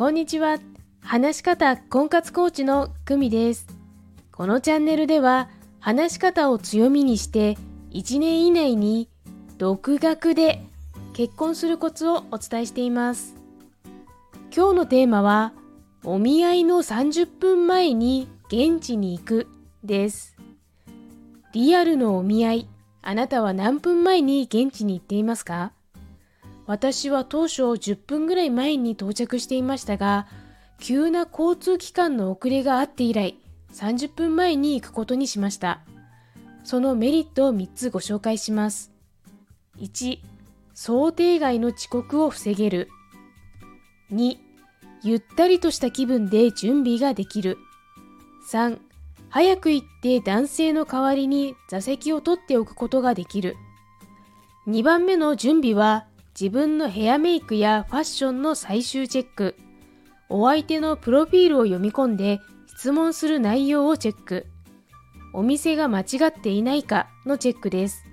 こんにちは。話し方婚活コーチの久美です。このチャンネルでは、話し方を強みにして、1年以内に独学で結婚するコツをお伝えしています。今日のテーマは、お見合いの30分前に現地に行くです。リアルのお見合い、あなたは何分前に現地に行っていますか？私は当初10分ぐらい前に到着していましたが、急な交通機関の遅れがあって以来、30分前に行くことにしました。そのメリットを3つご紹介します。1、想定外の遅刻を防げる。2、ゆったりとした気分で準備ができる。3、早く行って男性の代わりに座席を取っておくことができる。2番目の準備は自分のヘアメイクやファッションの最終チェック。お相手のプロフィールを読み込んで質問する内容をチェック。お店が間違っていないかのチェックです。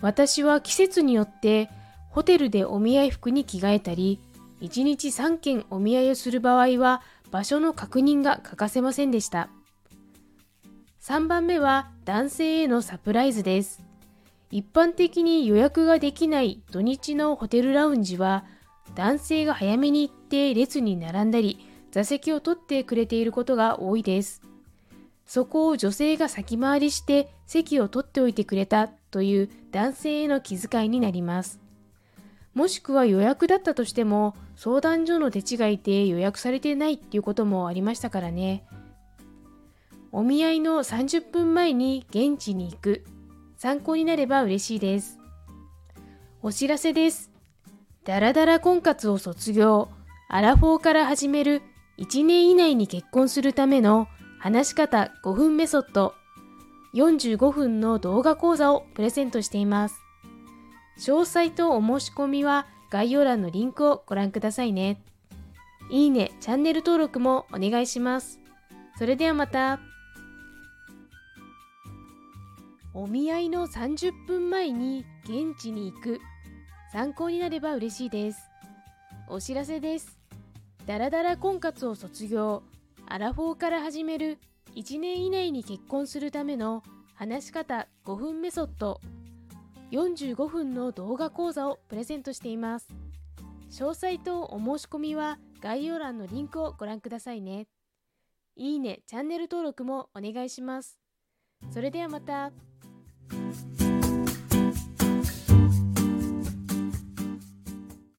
私は季節によってホテルでお見合い服に着替えたり、1日3件お見合いをする場合は場所の確認が欠かせませんでした。3番目は男性へのサプライズです。一般的に予約ができない土日のホテルラウンジは男性が早めに行って列に並んだり座席を取ってくれていることが多いです。そこを女性が先回りして席を取っておいてくれたという男性への気遣いになります。もしくは予約だったとしても相談所の手違いで予約されてないっていうこともありましたからね。お見合いの30分前に現地に行く。参考になれば嬉しいです。お知らせです。ダラダラ婚活を卒業、アラフォーから始める1年以内に結婚するための話し方5分メソッド45分の動画講座をプレゼントしています。詳細とお申し込みは概要欄のリンクをご覧くださいね。いいね、チャンネル登録もお願いします。それではまた。お見合いの30分前に現地に行く。参考になれば嬉しいです。お知らせです。ダラダラ婚活を卒業、アラフォーから始める1年以内に結婚するための話し方5分メソッド45分の動画講座をプレゼントしています。詳細とお申し込みは概要欄のリンクをご覧くださいね。いいね、チャンネル登録もお願いします。それではまた。Thank you.